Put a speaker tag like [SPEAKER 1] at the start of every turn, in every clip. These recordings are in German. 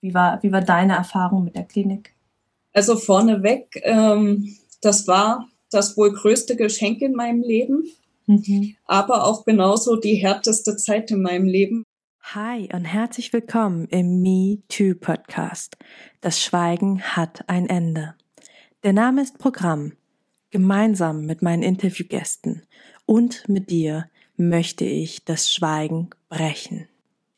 [SPEAKER 1] Wie war, wie war deine Erfahrung mit der Klinik?
[SPEAKER 2] Also vorneweg, ähm, das war das wohl größte Geschenk in meinem Leben, mhm. aber auch genauso die härteste Zeit in meinem Leben.
[SPEAKER 1] Hi und herzlich willkommen im Me Too Podcast. Das Schweigen hat ein Ende. Der Name ist Programm. Gemeinsam mit meinen Interviewgästen und mit dir möchte ich das Schweigen brechen.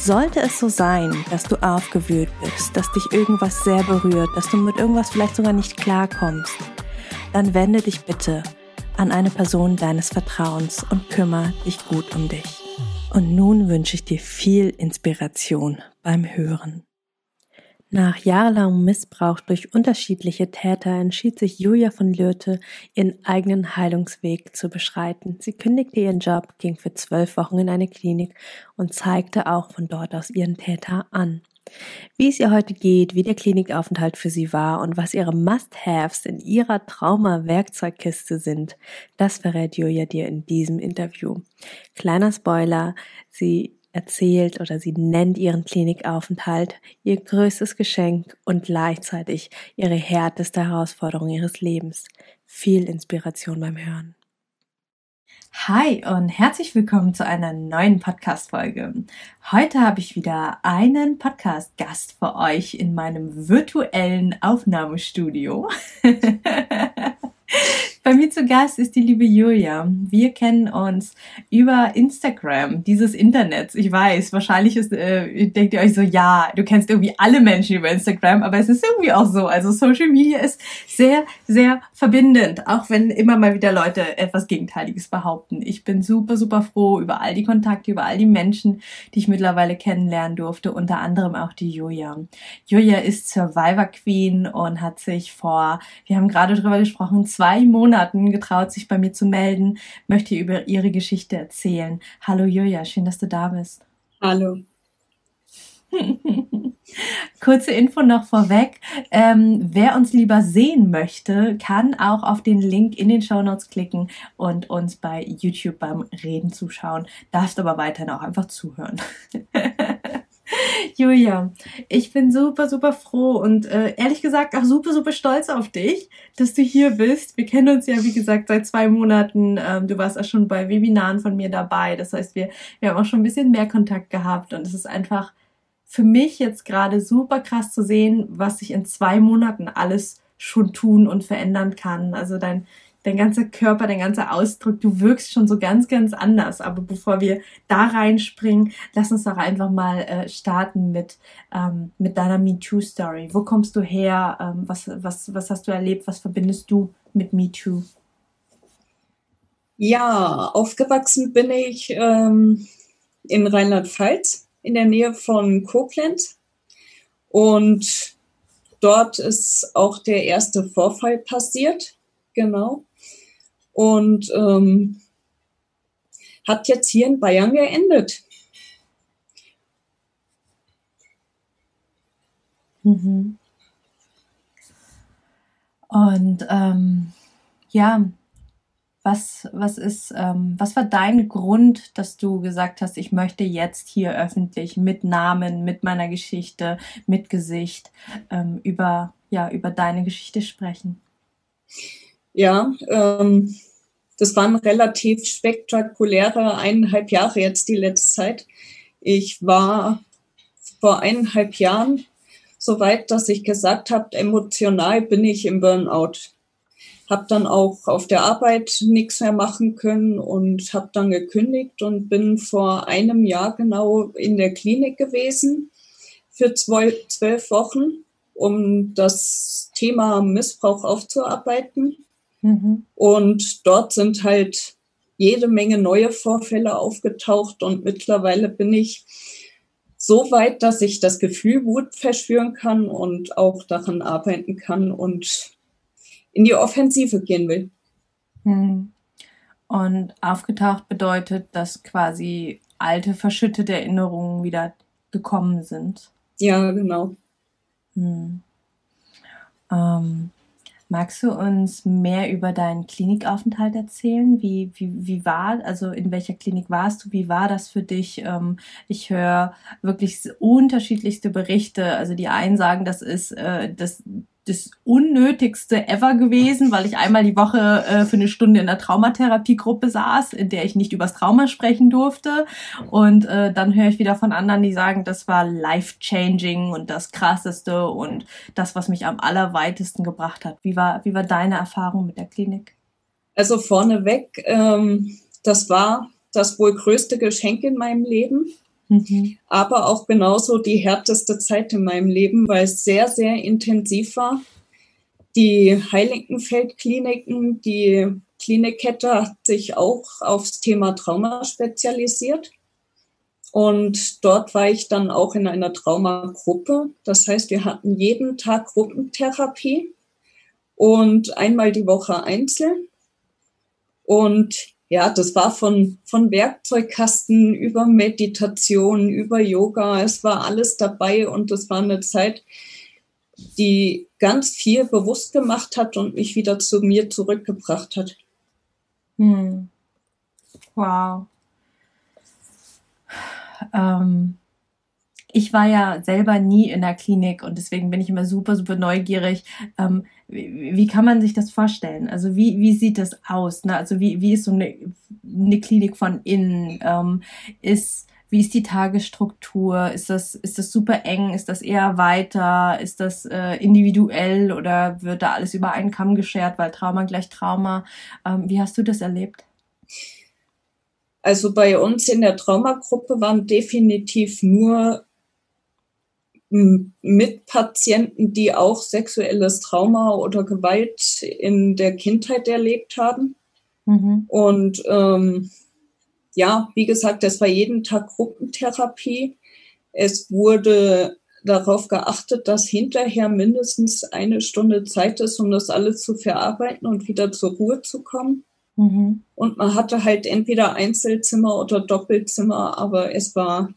[SPEAKER 1] Sollte es so sein, dass du aufgewühlt bist, dass dich irgendwas sehr berührt, dass du mit irgendwas vielleicht sogar nicht klarkommst, dann wende dich bitte an eine Person deines Vertrauens und kümmere dich gut um dich. Und nun wünsche ich dir viel Inspiration beim Hören. Nach jahrelangem Missbrauch durch unterschiedliche Täter entschied sich Julia von Lürte, ihren eigenen Heilungsweg zu beschreiten. Sie kündigte ihren Job, ging für zwölf Wochen in eine Klinik und zeigte auch von dort aus ihren Täter an. Wie es ihr heute geht, wie der Klinikaufenthalt für sie war und was ihre Must-Haves in ihrer Trauma-Werkzeugkiste sind, das verrät Julia dir in diesem Interview. Kleiner Spoiler, sie erzählt oder sie nennt ihren Klinikaufenthalt ihr größtes Geschenk und gleichzeitig ihre härteste Herausforderung ihres Lebens. Viel Inspiration beim Hören. Hi und herzlich willkommen zu einer neuen Podcast-Folge. Heute habe ich wieder einen Podcast-Gast für euch in meinem virtuellen Aufnahmestudio. Bei mir zu Gast ist die liebe Julia. Wir kennen uns über Instagram, dieses Internets. Ich weiß, wahrscheinlich ist, äh, denkt ihr euch so, ja, du kennst irgendwie alle Menschen über Instagram, aber es ist irgendwie auch so. Also Social Media ist sehr, sehr verbindend, auch wenn immer mal wieder Leute etwas Gegenteiliges behaupten. Ich bin super, super froh über all die Kontakte, über all die Menschen, die ich mittlerweile kennenlernen durfte, unter anderem auch die Julia. Julia ist Survivor Queen und hat sich vor, wir haben gerade drüber gesprochen, zwei Monate Monaten getraut, sich bei mir zu melden, möchte über ihre Geschichte erzählen. Hallo Julia, schön, dass du da bist.
[SPEAKER 2] Hallo.
[SPEAKER 1] Kurze Info noch vorweg. Ähm, wer uns lieber sehen möchte, kann auch auf den Link in den Show Notes klicken und uns bei YouTube beim Reden zuschauen. Darfst aber weiterhin auch einfach zuhören. Julia, ich bin super, super froh und äh, ehrlich gesagt auch super, super stolz auf dich, dass du hier bist. Wir kennen uns ja, wie gesagt, seit zwei Monaten. Ähm, du warst auch schon bei Webinaren von mir dabei. Das heißt, wir, wir haben auch schon ein bisschen mehr Kontakt gehabt und es ist einfach für mich jetzt gerade super krass zu sehen, was sich in zwei Monaten alles schon tun und verändern kann. Also dein, dein ganzer Körper, dein ganzer Ausdruck, du wirkst schon so ganz, ganz anders. Aber bevor wir da reinspringen, lass uns doch einfach mal äh, starten mit, ähm, mit deiner MeToo-Story. Wo kommst du her? Ähm, was, was, was hast du erlebt? Was verbindest du mit MeToo?
[SPEAKER 2] Ja, aufgewachsen bin ich ähm, in Rheinland-Pfalz, in der Nähe von Koblenz. Und dort ist auch der erste Vorfall passiert. Genau und ähm, hat jetzt hier in Bayern geendet.
[SPEAKER 1] Mhm. Und ähm, ja, was, was ist, ähm, was war dein Grund, dass du gesagt hast, ich möchte jetzt hier öffentlich mit Namen, mit meiner Geschichte, mit Gesicht ähm, über, ja, über deine Geschichte sprechen?
[SPEAKER 2] Ja, ähm, das waren relativ spektakuläre eineinhalb Jahre jetzt die letzte Zeit. Ich war vor eineinhalb Jahren so weit, dass ich gesagt habe, emotional bin ich im Burnout. habe dann auch auf der Arbeit nichts mehr machen können und habe dann gekündigt und bin vor einem Jahr genau in der Klinik gewesen für zwölf Wochen, um das Thema Missbrauch aufzuarbeiten. Mhm. Und dort sind halt jede Menge neue Vorfälle aufgetaucht und mittlerweile bin ich so weit, dass ich das Gefühl Wut verspüren kann und auch daran arbeiten kann und in die Offensive gehen will.
[SPEAKER 1] Hm. Und aufgetaucht bedeutet, dass quasi alte, verschüttete Erinnerungen wieder gekommen sind.
[SPEAKER 2] Ja, genau.
[SPEAKER 1] Hm. Ähm, magst du uns mehr über deinen Klinikaufenthalt erzählen? Wie, wie, wie war, also in welcher Klinik warst du? Wie war das für dich? Ähm, ich höre wirklich unterschiedlichste Berichte. Also die einen sagen, das ist äh, das das Unnötigste ever gewesen, weil ich einmal die Woche äh, für eine Stunde in der Traumatherapiegruppe saß, in der ich nicht übers Trauma sprechen durfte. Und äh, dann höre ich wieder von anderen, die sagen, das war life-changing und das Krasseste und das, was mich am allerweitesten gebracht hat. Wie war, wie war deine Erfahrung mit der Klinik?
[SPEAKER 2] Also vorneweg, ähm, das war das wohl größte Geschenk in meinem Leben. Mhm. Aber auch genauso die härteste Zeit in meinem Leben, weil es sehr, sehr intensiv war. Die Heiligenfeld-Kliniken, die Klinikkette hat sich auch aufs Thema Trauma spezialisiert. Und dort war ich dann auch in einer Traumagruppe. Das heißt, wir hatten jeden Tag Gruppentherapie und einmal die Woche einzeln. Und ja, das war von, von Werkzeugkasten über Meditation, über Yoga. Es war alles dabei und es war eine Zeit, die ganz viel bewusst gemacht hat und mich wieder zu mir zurückgebracht hat.
[SPEAKER 1] Hm. Wow. Ähm, ich war ja selber nie in der Klinik und deswegen bin ich immer super, super neugierig. Ähm, wie, wie, kann man sich das vorstellen? Also wie, wie sieht das aus? Ne? Also wie, wie ist so eine, eine Klinik von innen? Ähm, ist, wie ist die Tagesstruktur? Ist das, ist das super eng? Ist das eher weiter? Ist das äh, individuell oder wird da alles über einen Kamm geschert, weil Trauma gleich Trauma? Ähm, wie hast du das erlebt?
[SPEAKER 2] Also bei uns in der Traumagruppe waren definitiv nur mit Patienten, die auch sexuelles Trauma oder Gewalt in der Kindheit erlebt haben. Mhm. Und ähm, ja, wie gesagt, das war jeden Tag Gruppentherapie. Es wurde darauf geachtet, dass hinterher mindestens eine Stunde Zeit ist, um das alles zu verarbeiten und wieder zur Ruhe zu kommen. Mhm. Und man hatte halt entweder Einzelzimmer oder Doppelzimmer, aber es war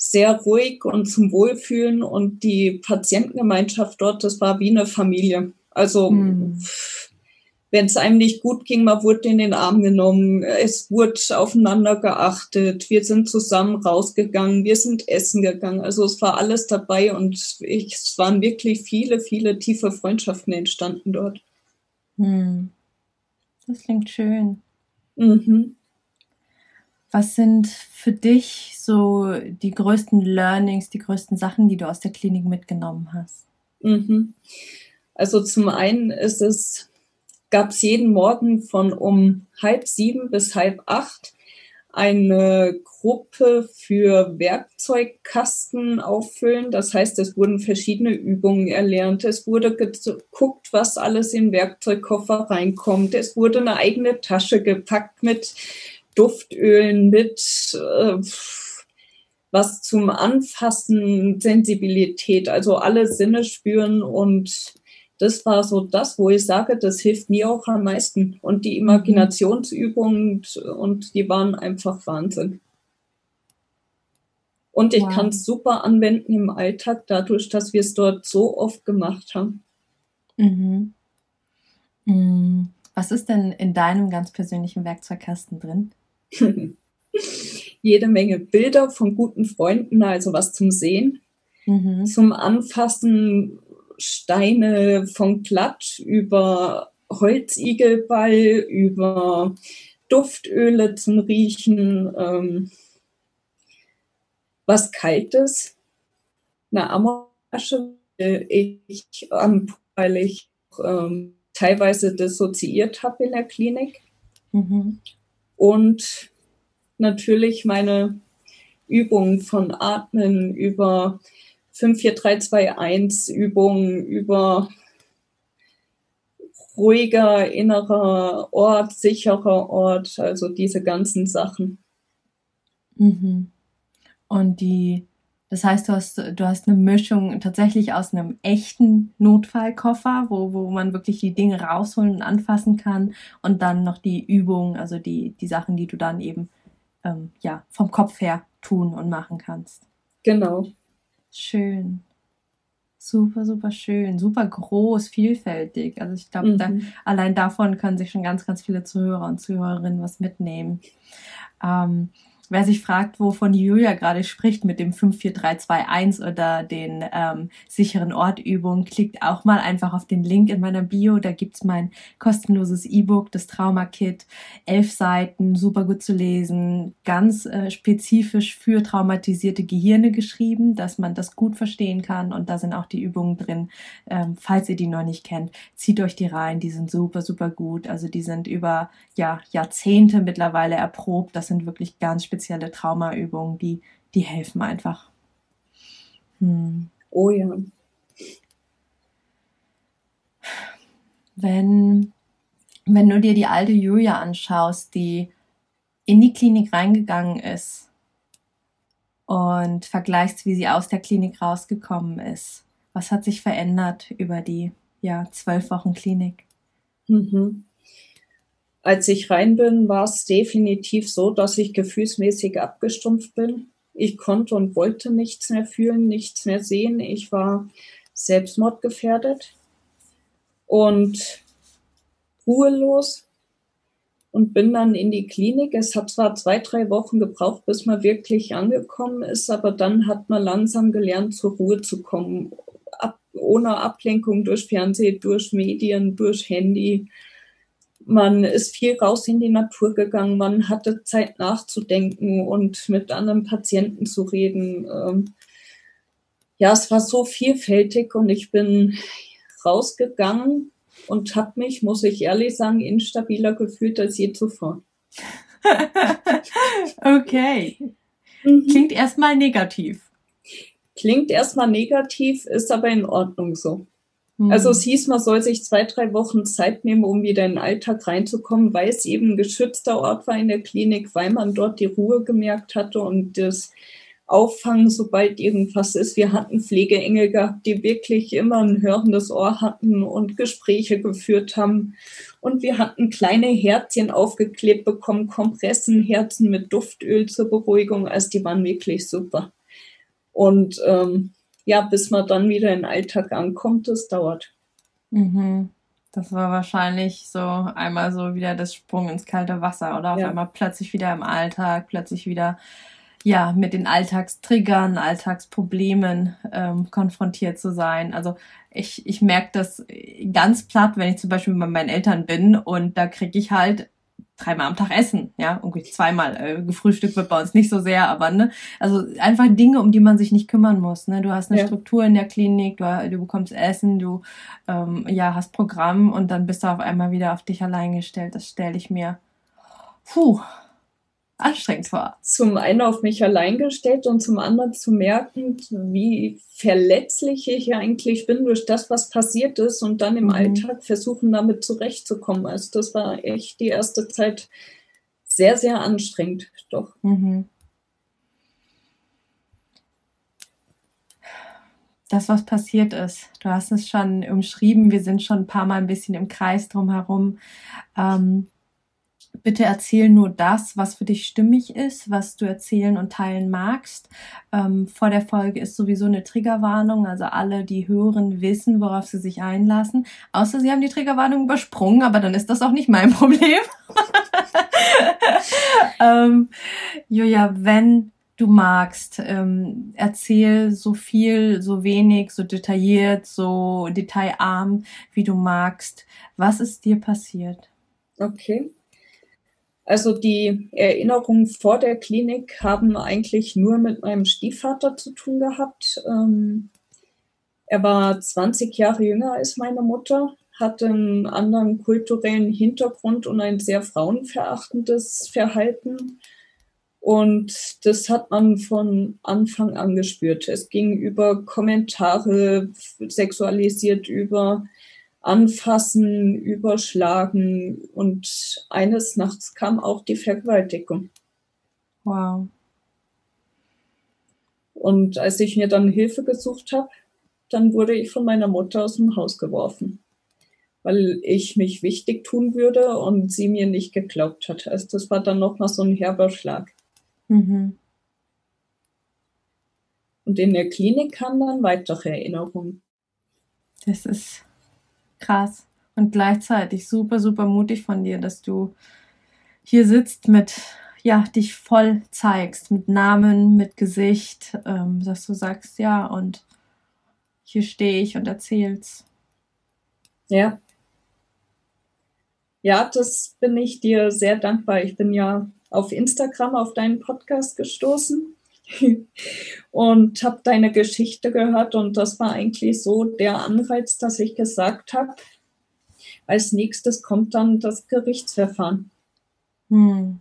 [SPEAKER 2] sehr ruhig und zum Wohlfühlen und die Patientengemeinschaft dort, das war wie eine Familie. Also mhm. wenn es einem nicht gut ging, man wurde in den Arm genommen, es wurde aufeinander geachtet, wir sind zusammen rausgegangen, wir sind essen gegangen. Also es war alles dabei und ich, es waren wirklich viele, viele tiefe Freundschaften entstanden dort.
[SPEAKER 1] Mhm. Das klingt schön. Mhm. Was sind für dich so die größten Learnings, die größten Sachen, die du aus der Klinik mitgenommen hast?
[SPEAKER 2] Mhm. Also zum einen ist es, gab es jeden Morgen von um halb sieben bis halb acht eine Gruppe für Werkzeugkasten auffüllen. Das heißt, es wurden verschiedene Übungen erlernt. Es wurde geguckt, was alles in Werkzeugkoffer reinkommt. Es wurde eine eigene Tasche gepackt mit Duftölen mit äh, was zum Anfassen, Sensibilität, also alle Sinne spüren und das war so das, wo ich sage, das hilft mir auch am meisten. Und die mhm. Imaginationsübungen und, die waren einfach Wahnsinn. Und ich wow. kann es super anwenden im Alltag, dadurch, dass wir es dort so oft gemacht haben.
[SPEAKER 1] Mhm. mhm. Was ist denn in deinem ganz persönlichen Werkzeugkasten drin?
[SPEAKER 2] Jede Menge Bilder von guten Freunden, also was zum Sehen, mhm. zum Anfassen, Steine von Glatt über Holzigelball, über Duftöle zum Riechen, ähm, was Kaltes, eine Amorasche, ich, weil ich ähm, teilweise dissoziiert habe in der Klinik. Mhm. Und natürlich meine Übungen von Atmen über 54321 Übungen, über ruhiger innerer Ort, sicherer Ort, also diese ganzen Sachen.
[SPEAKER 1] Mhm. Und die, das heißt, du hast, du hast eine Mischung tatsächlich aus einem echten Notfallkoffer, wo, wo man wirklich die Dinge rausholen und anfassen kann und dann noch die Übungen, also die, die Sachen, die du dann eben ähm, ja, vom Kopf her tun und machen kannst.
[SPEAKER 2] Genau.
[SPEAKER 1] Schön. Super, super schön, super groß, vielfältig. Also ich glaube, mhm. da, allein davon können sich schon ganz, ganz viele Zuhörer und Zuhörerinnen was mitnehmen. Ähm, Wer sich fragt, wovon Julia gerade spricht mit dem 54321 oder den ähm, sicheren Ortübungen, klickt auch mal einfach auf den Link in meiner Bio. Da gibt's mein kostenloses E-Book, das Trauma-Kit. Elf Seiten, super gut zu lesen, ganz äh, spezifisch für traumatisierte Gehirne geschrieben, dass man das gut verstehen kann. Und da sind auch die Übungen drin. Ähm, falls ihr die noch nicht kennt, zieht euch die rein. Die sind super, super gut. Also die sind über ja, Jahrzehnte mittlerweile erprobt. Das sind wirklich ganz spezielle spezielle Traumaübungen, die, die helfen einfach.
[SPEAKER 2] Hm. Oh ja.
[SPEAKER 1] Wenn, wenn du dir die alte Julia anschaust, die in die Klinik reingegangen ist und vergleichst, wie sie aus der Klinik rausgekommen ist, was hat sich verändert über die ja, zwölf Wochen Klinik?
[SPEAKER 2] Mhm als ich rein bin, war es definitiv so, dass ich gefühlsmäßig abgestumpft bin. Ich konnte und wollte nichts mehr fühlen, nichts mehr sehen. Ich war selbstmordgefährdet und ruhelos und bin dann in die Klinik. Es hat zwar zwei, drei Wochen gebraucht, bis man wirklich angekommen ist, aber dann hat man langsam gelernt, zur Ruhe zu kommen. Ab, ohne Ablenkung durch Fernsehen, durch Medien, durch Handy man ist viel raus in die Natur gegangen, man hatte Zeit nachzudenken und mit anderen Patienten zu reden. Ähm, ja, es war so vielfältig und ich bin rausgegangen und habe mich, muss ich ehrlich sagen, instabiler gefühlt als je zuvor.
[SPEAKER 1] okay. Mhm. Klingt erstmal negativ.
[SPEAKER 2] Klingt erstmal negativ, ist aber in Ordnung so. Also es hieß, man soll sich zwei, drei Wochen Zeit nehmen, um wieder in den Alltag reinzukommen, weil es eben ein geschützter Ort war in der Klinik, weil man dort die Ruhe gemerkt hatte und das Auffangen, sobald irgendwas ist. Wir hatten Pflegeengel gehabt, die wirklich immer ein hörendes Ohr hatten und Gespräche geführt haben. Und wir hatten kleine Herzchen aufgeklebt bekommen, Kompressenherzen mit Duftöl zur Beruhigung. Also die waren wirklich super. Und ähm, ja, bis man dann wieder in den Alltag ankommt, das dauert.
[SPEAKER 1] Mhm. Das war wahrscheinlich so einmal so wieder das Sprung ins kalte Wasser oder auf ja. einmal plötzlich wieder im Alltag, plötzlich wieder ja mit den Alltagstriggern, Alltagsproblemen ähm, konfrontiert zu sein. Also ich, ich merke das ganz platt, wenn ich zum Beispiel bei meinen Eltern bin und da kriege ich halt dreimal am Tag essen, ja, irgendwie zweimal äh, gefrühstückt wird bei uns nicht so sehr, aber ne, also einfach Dinge, um die man sich nicht kümmern muss, ne, du hast eine ja. Struktur in der Klinik, du, du bekommst Essen, du ähm, ja hast Programm und dann bist du auf einmal wieder auf dich allein gestellt, das stelle ich mir, puh, anstrengend war.
[SPEAKER 2] Zum einen auf mich allein gestellt und zum anderen zu merken, wie verletzlich ich eigentlich bin durch das, was passiert ist und dann im mhm. Alltag versuchen, damit zurechtzukommen. Also das war echt die erste Zeit sehr, sehr anstrengend, doch. Mhm.
[SPEAKER 1] das, was passiert ist. Du hast es schon umschrieben, wir sind schon ein paar Mal ein bisschen im Kreis drumherum. Ähm, bitte erzähl nur das, was für dich stimmig ist, was du erzählen und teilen magst. Ähm, vor der Folge ist sowieso eine Triggerwarnung, also alle, die hören, wissen, worauf sie sich einlassen. Außer sie haben die Triggerwarnung übersprungen, aber dann ist das auch nicht mein Problem. ähm, Julia, wenn du magst, ähm, erzähl so viel, so wenig, so detailliert, so detailarm, wie du magst. Was ist dir passiert?
[SPEAKER 2] Okay. Also die Erinnerungen vor der Klinik haben eigentlich nur mit meinem Stiefvater zu tun gehabt. Ähm, er war 20 Jahre jünger als meine Mutter, hat einen anderen kulturellen Hintergrund und ein sehr frauenverachtendes Verhalten. Und das hat man von Anfang an gespürt. Es ging über Kommentare, sexualisiert über Anfassen, Überschlagen und eines Nachts kam auch die Vergewaltigung.
[SPEAKER 1] Wow.
[SPEAKER 2] Und als ich mir dann Hilfe gesucht habe, dann wurde ich von meiner Mutter aus dem Haus geworfen, weil ich mich wichtig tun würde und sie mir nicht geglaubt hat. Also das war dann nochmal so ein herber Schlag. Mhm. Und in der Klinik kamen dann weitere Erinnerungen.
[SPEAKER 1] Das ist krass und gleichzeitig super, super mutig von dir, dass du hier sitzt mit, ja, dich voll zeigst, mit Namen, mit Gesicht, ähm, dass du sagst, ja, und hier stehe ich und erzähl's.
[SPEAKER 2] Ja. Ja, das bin ich dir sehr dankbar. Ich bin ja auf Instagram auf deinen Podcast gestoßen und habe deine Geschichte gehört und das war eigentlich so der Anreiz, dass ich gesagt habe, als nächstes kommt dann das Gerichtsverfahren. Hm.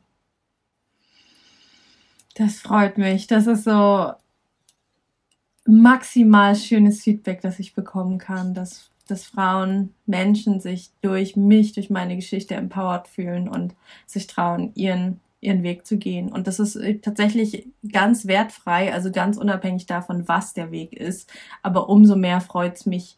[SPEAKER 1] Das freut mich. Das ist so maximal schönes Feedback, das ich bekommen kann, dass, dass Frauen, Menschen sich durch mich, durch meine Geschichte empowered fühlen und sich trauen, ihren ihren Weg zu gehen. Und das ist äh, tatsächlich ganz wertfrei, also ganz unabhängig davon, was der Weg ist. Aber umso mehr freut es mich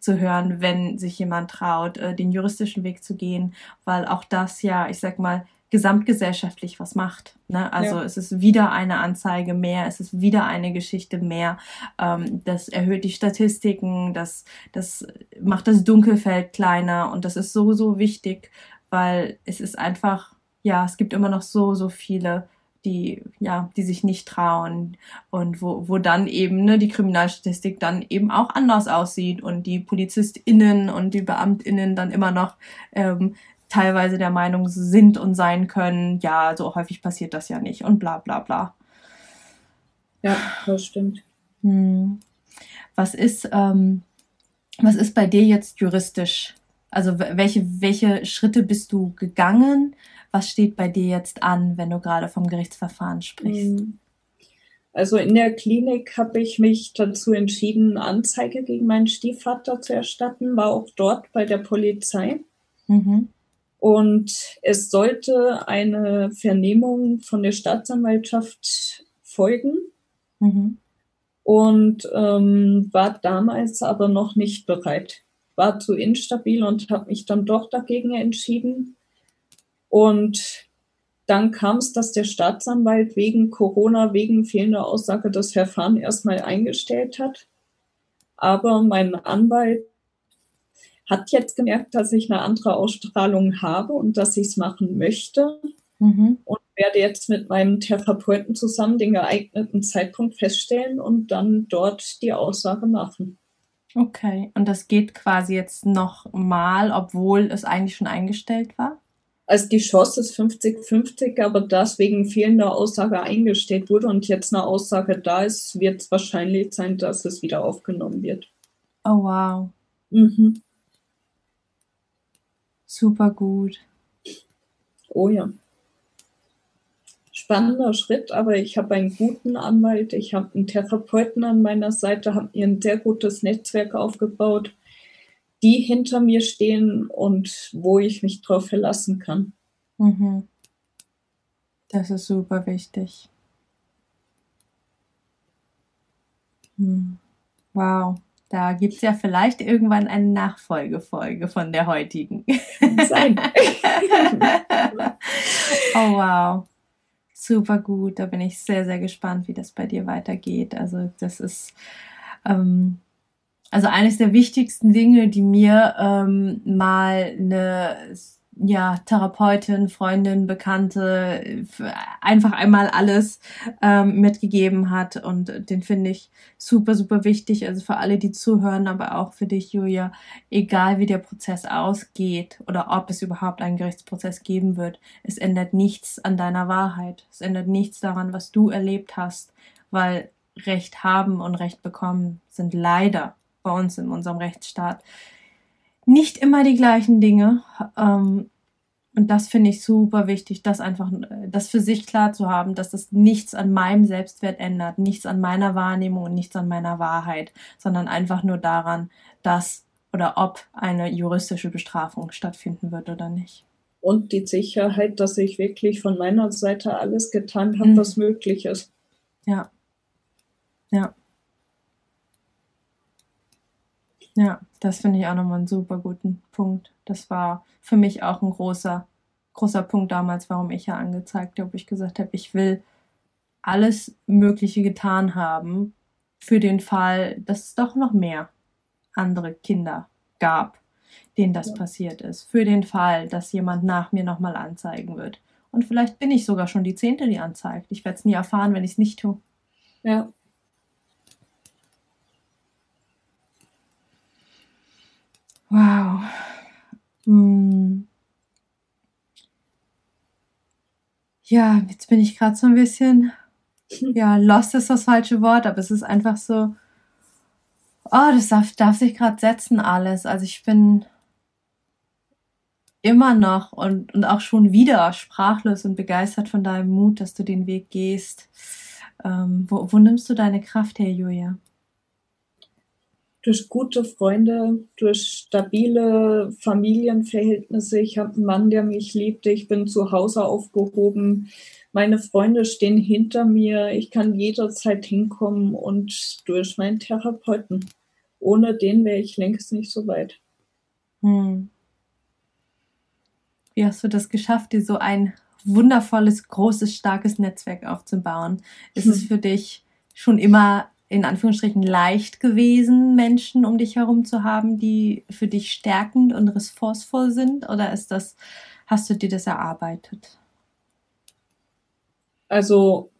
[SPEAKER 1] zu hören, wenn sich jemand traut, äh, den juristischen Weg zu gehen, weil auch das ja, ich sag mal, gesamtgesellschaftlich was macht. Ne? Also ja. es ist wieder eine Anzeige mehr, es ist wieder eine Geschichte mehr. Ähm, das erhöht die Statistiken, das, das macht das Dunkelfeld kleiner und das ist so, so wichtig, weil es ist einfach ja, es gibt immer noch so, so viele, die, ja, die sich nicht trauen und wo, wo dann eben ne, die Kriminalstatistik dann eben auch anders aussieht und die PolizistInnen und die BeamtInnen dann immer noch ähm, teilweise der Meinung sind und sein können, ja, so häufig passiert das ja nicht und bla bla bla.
[SPEAKER 2] Ja, das stimmt.
[SPEAKER 1] Hm. Was ist, ähm, was ist bei dir jetzt juristisch? Also welche, welche Schritte bist du gegangen? Was steht bei dir jetzt an, wenn du gerade vom Gerichtsverfahren sprichst? Hm.
[SPEAKER 2] Also in der Klinik habe ich mich dazu entschieden, Anzeige gegen meinen Stiefvater zu erstatten, war auch dort bei der Polizei. Mhm. Und es sollte eine Vernehmung von der Staatsanwaltschaft folgen. Mhm. Und ähm, war damals aber noch nicht bereit. War zu instabil und habe mich dann doch dagegen entschieden. Und dann kam es, dass der Staatsanwalt wegen Corona, wegen fehlender Aussage das Verfahren erstmal eingestellt hat. Aber mein Anwalt hat jetzt gemerkt, dass ich eine andere Ausstrahlung habe und dass ich es machen möchte. Mhm. Und werde jetzt mit meinem Therapeuten zusammen den geeigneten Zeitpunkt feststellen und dann dort die Aussage machen.
[SPEAKER 1] Okay, und das geht quasi jetzt noch mal, obwohl es eigentlich schon eingestellt war?
[SPEAKER 2] Also die Chance ist 50-50, aber das wegen fehlender Aussage eingestellt wurde und jetzt eine Aussage da ist, wird es wahrscheinlich sein, dass es wieder aufgenommen wird.
[SPEAKER 1] Oh wow. Mhm. Super gut.
[SPEAKER 2] Oh ja. Spannender Schritt, aber ich habe einen guten Anwalt, ich habe einen Therapeuten an meiner Seite, habe mir ein sehr gutes Netzwerk aufgebaut die hinter mir stehen und wo ich mich drauf verlassen kann. Mhm.
[SPEAKER 1] Das ist super wichtig. Hm. Wow, da gibt es ja vielleicht irgendwann eine Nachfolgefolge von der heutigen. Sein. oh wow. Super gut. Da bin ich sehr, sehr gespannt, wie das bei dir weitergeht. Also das ist ähm, also eines der wichtigsten Dinge, die mir ähm, mal eine ja, Therapeutin, Freundin, Bekannte, einfach einmal alles ähm, mitgegeben hat. Und den finde ich super, super wichtig. Also für alle, die zuhören, aber auch für dich, Julia, egal wie der Prozess ausgeht oder ob es überhaupt einen Gerichtsprozess geben wird, es ändert nichts an deiner Wahrheit. Es ändert nichts daran, was du erlebt hast, weil Recht haben und Recht bekommen sind leider bei uns in unserem Rechtsstaat nicht immer die gleichen Dinge. Ähm, und das finde ich super wichtig, das einfach, das für sich klar zu haben, dass das nichts an meinem Selbstwert ändert, nichts an meiner Wahrnehmung und nichts an meiner Wahrheit, sondern einfach nur daran, dass oder ob eine juristische Bestrafung stattfinden wird oder nicht.
[SPEAKER 2] Und die Sicherheit, dass ich wirklich von meiner Seite alles getan habe, mhm. was möglich ist.
[SPEAKER 1] Ja. Ja. Ja, das finde ich auch nochmal einen super guten Punkt. Das war für mich auch ein großer, großer Punkt damals, warum ich ja angezeigt habe, ich gesagt habe, ich will alles Mögliche getan haben für den Fall, dass es doch noch mehr andere Kinder gab, denen das ja. passiert ist. Für den Fall, dass jemand nach mir nochmal anzeigen wird. Und vielleicht bin ich sogar schon die Zehnte, die anzeigt. Ich werde es nie erfahren, wenn ich es nicht tue.
[SPEAKER 2] Ja.
[SPEAKER 1] Wow. Hm. Ja, jetzt bin ich gerade so ein bisschen, ja, lost ist das falsche Wort, aber es ist einfach so, oh, das darf, darf sich gerade setzen alles. Also ich bin immer noch und, und auch schon wieder sprachlos und begeistert von deinem Mut, dass du den Weg gehst. Ähm, wo, wo nimmst du deine Kraft her, Julia?
[SPEAKER 2] Durch gute Freunde, durch stabile Familienverhältnisse. Ich habe einen Mann, der mich liebt. Ich bin zu Hause aufgehoben. Meine Freunde stehen hinter mir. Ich kann jederzeit hinkommen und durch meinen Therapeuten. Ohne den wäre ich längst nicht so weit. Hm.
[SPEAKER 1] Wie hast du das geschafft, dir so ein wundervolles, großes, starkes Netzwerk aufzubauen? Ist hm. es für dich schon immer in Anführungsstrichen leicht gewesen, Menschen um dich herum zu haben, die für dich stärkend und ressourcevoll sind? Oder ist das, hast du dir das erarbeitet?
[SPEAKER 2] Also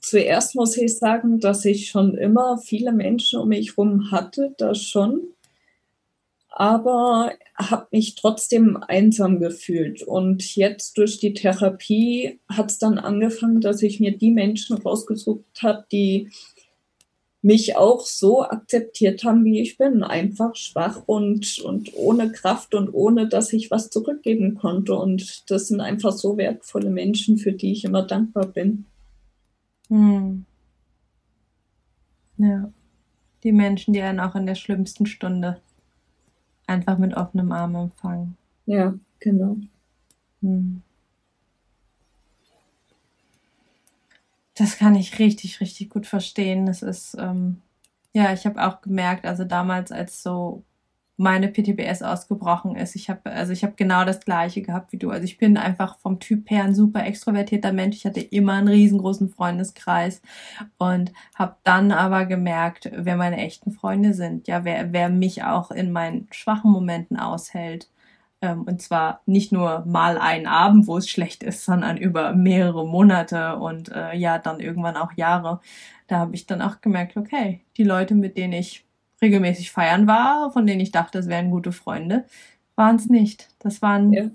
[SPEAKER 2] zuerst muss ich sagen, dass ich schon immer viele Menschen um mich herum hatte, das schon. Aber habe mich trotzdem einsam gefühlt. Und jetzt durch die Therapie hat es dann angefangen, dass ich mir die Menschen rausgesucht habe, die mich auch so akzeptiert haben, wie ich bin. Einfach schwach und, und ohne Kraft und ohne, dass ich was zurückgeben konnte. Und das sind einfach so wertvolle Menschen, für die ich immer dankbar bin. Hm.
[SPEAKER 1] Ja. Die Menschen, die einen auch in der schlimmsten Stunde einfach mit offenem Arm empfangen.
[SPEAKER 2] Ja, genau. Hm.
[SPEAKER 1] Das kann ich richtig, richtig gut verstehen. Das ist, ähm, ja, ich habe auch gemerkt, also damals, als so meine PTBS ausgebrochen ist, ich habe, also ich habe genau das Gleiche gehabt wie du. Also ich bin einfach vom Typ her ein super extrovertierter Mensch. Ich hatte immer einen riesengroßen Freundeskreis und habe dann aber gemerkt, wer meine echten Freunde sind. Ja, wer, wer mich auch in meinen schwachen Momenten aushält und zwar nicht nur mal einen Abend, wo es schlecht ist, sondern über mehrere Monate und äh, ja, dann irgendwann auch Jahre. Da habe ich dann auch gemerkt, okay, die Leute, mit denen ich regelmäßig feiern war, von denen ich dachte, es wären gute Freunde, waren es nicht. Das waren, ja.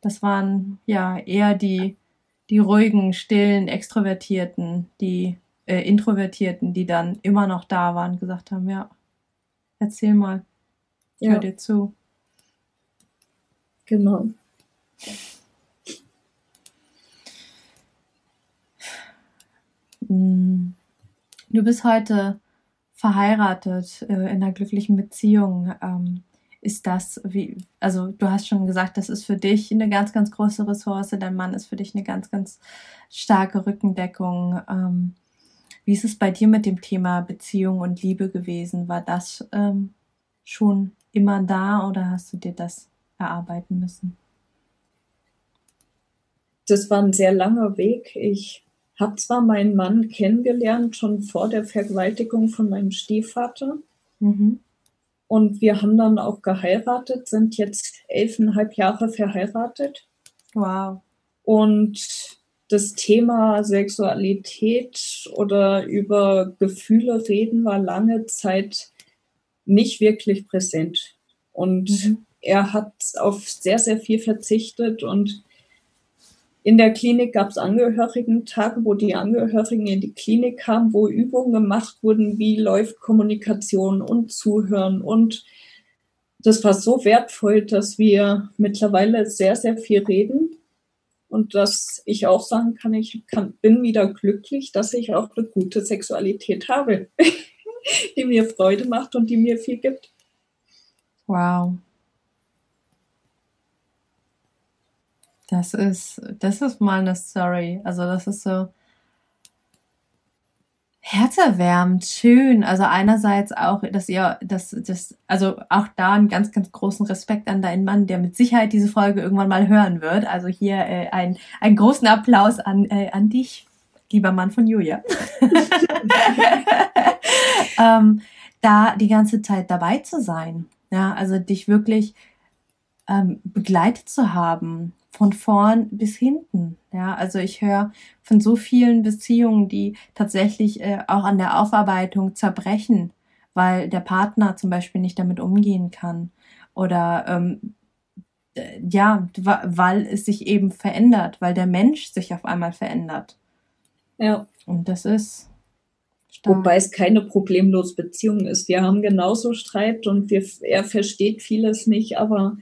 [SPEAKER 1] das waren ja eher die, die ruhigen, stillen, extrovertierten, die äh, Introvertierten, die dann immer noch da waren, gesagt haben, ja, erzähl mal, ich ja. höre dir zu.
[SPEAKER 2] Genau.
[SPEAKER 1] Mm. Du bist heute verheiratet, äh, in einer glücklichen Beziehung. Ähm, ist das wie, also du hast schon gesagt, das ist für dich eine ganz, ganz große Ressource. Dein Mann ist für dich eine ganz, ganz starke Rückendeckung. Ähm, wie ist es bei dir mit dem Thema Beziehung und Liebe gewesen? War das ähm, schon immer da oder hast du dir das erarbeiten müssen?
[SPEAKER 2] Das war ein sehr langer Weg. Ich habe zwar meinen Mann kennengelernt, schon vor der Vergewaltigung von meinem Stiefvater. Mhm. Und wir haben dann auch geheiratet, sind jetzt elfeinhalb Jahre verheiratet.
[SPEAKER 1] Wow.
[SPEAKER 2] Und das Thema Sexualität oder über Gefühle reden war lange Zeit nicht wirklich präsent. Und mhm er hat auf sehr, sehr viel verzichtet und in der Klinik gab es Angehörigen-Tage, wo die Angehörigen in die Klinik kamen, wo Übungen gemacht wurden, wie läuft Kommunikation und Zuhören und das war so wertvoll, dass wir mittlerweile sehr, sehr viel reden und dass ich auch sagen kann, ich kann, bin wieder glücklich, dass ich auch eine gute Sexualität habe, die mir Freude macht und die mir viel gibt.
[SPEAKER 1] Wow. Das ist, das ist mal eine Story. Also das ist so, herzerwärmend, schön. Also einerseits auch, dass ihr, dass, das, also auch da einen ganz, ganz großen Respekt an deinen Mann, der mit Sicherheit diese Folge irgendwann mal hören wird. Also hier äh, ein, einen großen Applaus an, äh, an dich, lieber Mann von Julia. ähm, da die ganze Zeit dabei zu sein. Ja, also dich wirklich ähm, begleitet zu haben, von vorn bis hinten. Ja, also ich höre von so vielen Beziehungen, die tatsächlich äh, auch an der Aufarbeitung zerbrechen, weil der Partner zum Beispiel nicht damit umgehen kann oder ähm, ja, weil es sich eben verändert, weil der Mensch sich auf einmal verändert.
[SPEAKER 2] Ja.
[SPEAKER 1] Und das ist.
[SPEAKER 2] Stark. Wobei es keine problemlose Beziehung ist. Wir haben genauso Streit und wir, er versteht vieles nicht, aber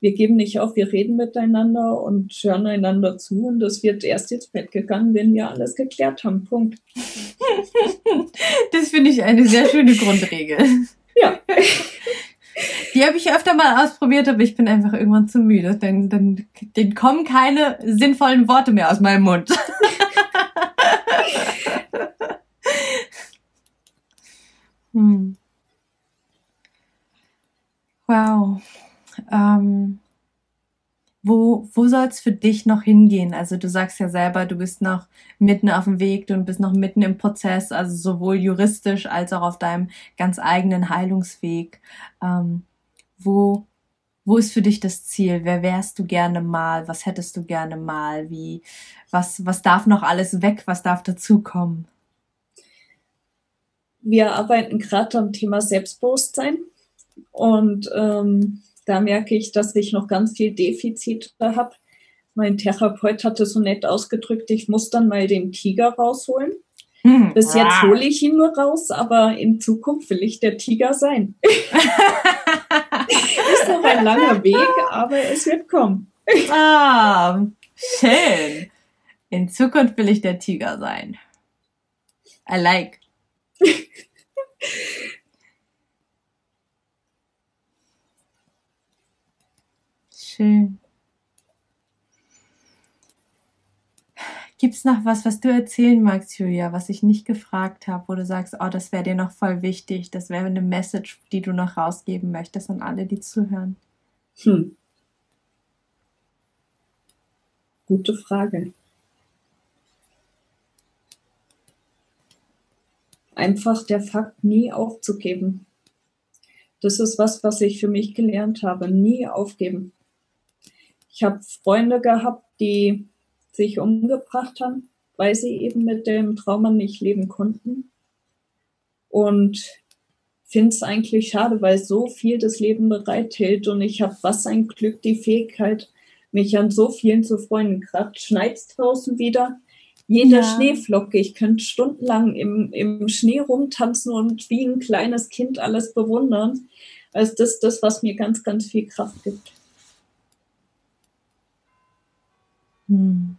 [SPEAKER 2] wir geben nicht auf, wir reden miteinander und hören einander zu und es wird erst ins Bett gegangen, wenn wir alles geklärt haben. Punkt.
[SPEAKER 1] Das finde ich eine sehr schöne Grundregel.
[SPEAKER 2] Ja.
[SPEAKER 1] Die habe ich öfter mal ausprobiert, aber ich bin einfach irgendwann zu müde. Dann, dann, dann kommen keine sinnvollen Worte mehr aus meinem Mund. hm. Wow ähm, wo, wo soll es für dich noch hingehen? Also du sagst ja selber, du bist noch mitten auf dem Weg, du bist noch mitten im Prozess, also sowohl juristisch als auch auf deinem ganz eigenen Heilungsweg. Ähm, wo, wo ist für dich das Ziel? Wer wärst du gerne mal? Was hättest du gerne mal? Wie, was, was darf noch alles weg? Was darf dazukommen?
[SPEAKER 2] Wir arbeiten gerade am Thema Selbstbewusstsein und ähm, da merke ich, dass ich noch ganz viel Defizite habe. Mein Therapeut hat es so nett ausgedrückt, ich muss dann mal den Tiger rausholen. Hm. Bis jetzt hole ich ihn nur raus, aber in Zukunft will ich der Tiger sein. ist noch ein langer Weg, aber es wird kommen.
[SPEAKER 1] ah, schön. In Zukunft will ich der Tiger sein. I like. Schön. Gibt es noch was, was du erzählen magst, Julia, was ich nicht gefragt habe, wo du sagst, oh, das wäre dir noch voll wichtig, das wäre eine Message, die du noch rausgeben möchtest an alle, die zuhören? Hm.
[SPEAKER 2] Gute Frage. Einfach der Fakt, nie aufzugeben. Das ist was, was ich für mich gelernt habe. Nie aufgeben. Ich habe Freunde gehabt, die sich umgebracht haben, weil sie eben mit dem Trauma nicht leben konnten. Und finde es eigentlich schade, weil so viel das Leben bereithält und ich habe was ein Glück, die Fähigkeit, mich an so vielen zu freuen. Gerade schneit draußen wieder. Jede ja. Schneeflocke, ich könnte stundenlang im, im Schnee rumtanzen und wie ein kleines Kind alles bewundern. Also das ist das, was mir ganz, ganz viel Kraft gibt. Hm.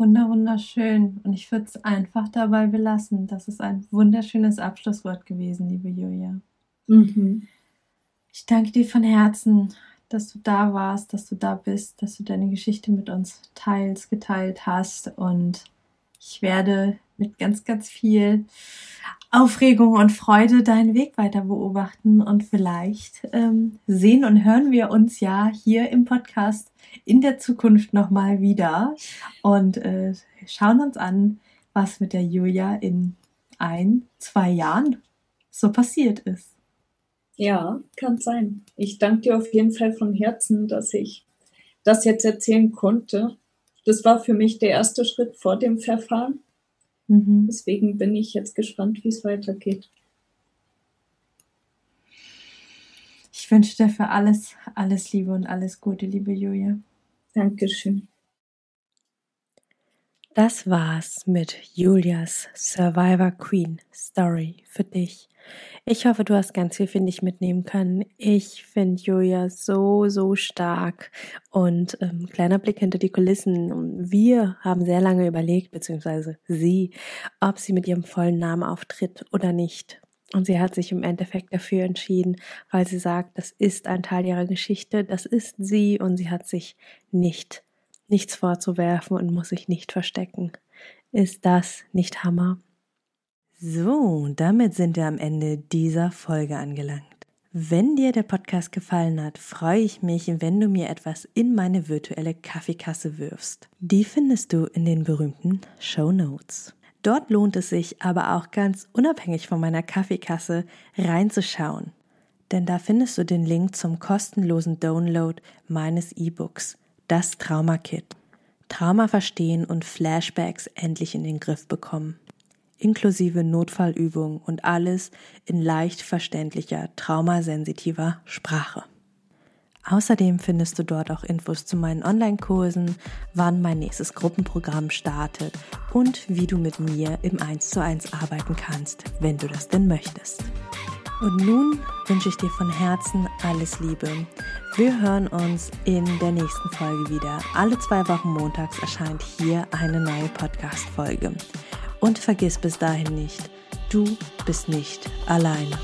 [SPEAKER 1] Wunder, wunderschön. Und ich würde es einfach dabei belassen. Das ist ein wunderschönes Abschlusswort gewesen, liebe Julia. Mhm. Ich danke dir von Herzen, dass du da warst, dass du da bist, dass du deine Geschichte mit uns teils, geteilt hast. Und ich werde mit ganz, ganz viel Aufregung und Freude deinen Weg weiter beobachten und vielleicht ähm, sehen und hören wir uns ja hier im Podcast in der Zukunft nochmal wieder und äh, schauen uns an, was mit der Julia in ein, zwei Jahren so passiert ist.
[SPEAKER 2] Ja, kann sein. Ich danke dir auf jeden Fall von Herzen, dass ich das jetzt erzählen konnte. Das war für mich der erste Schritt vor dem Verfahren. Mhm. Deswegen bin ich jetzt gespannt, wie es weitergeht.
[SPEAKER 1] Ich wünsche dir für alles, alles Liebe und alles Gute, liebe Julia.
[SPEAKER 2] Dankeschön.
[SPEAKER 1] Das war's mit Julias Survivor Queen Story für dich. Ich hoffe, du hast ganz viel für dich mitnehmen können. Ich finde Julia so, so stark. Und ähm, kleiner Blick hinter die Kulissen. Wir haben sehr lange überlegt, beziehungsweise sie, ob sie mit ihrem vollen Namen auftritt oder nicht. Und sie hat sich im Endeffekt dafür entschieden, weil sie sagt, das ist ein Teil ihrer Geschichte, das ist sie und sie hat sich nicht, nichts vorzuwerfen und muss sich nicht verstecken. Ist das nicht Hammer? So, damit sind wir am Ende dieser Folge angelangt. Wenn dir der Podcast gefallen hat, freue ich mich, wenn du mir etwas in meine virtuelle Kaffeekasse wirfst. Die findest du in den berühmten Show Notes. Dort lohnt es sich aber auch ganz unabhängig von meiner Kaffeekasse reinzuschauen. Denn da findest du den Link zum kostenlosen Download meines E-Books, das Trauma Kit. Trauma verstehen und Flashbacks endlich in den Griff bekommen inklusive Notfallübungen und alles in leicht verständlicher, traumasensitiver Sprache. Außerdem findest du dort auch Infos zu meinen Online-Kursen, wann mein nächstes Gruppenprogramm startet und wie du mit mir im 1 zu 1 arbeiten kannst, wenn du das denn möchtest. Und nun wünsche ich dir von Herzen alles Liebe. Wir hören uns in der nächsten Folge wieder. Alle zwei Wochen montags erscheint hier eine neue Podcast-Folge. Und vergiss bis dahin nicht, du bist nicht alleine.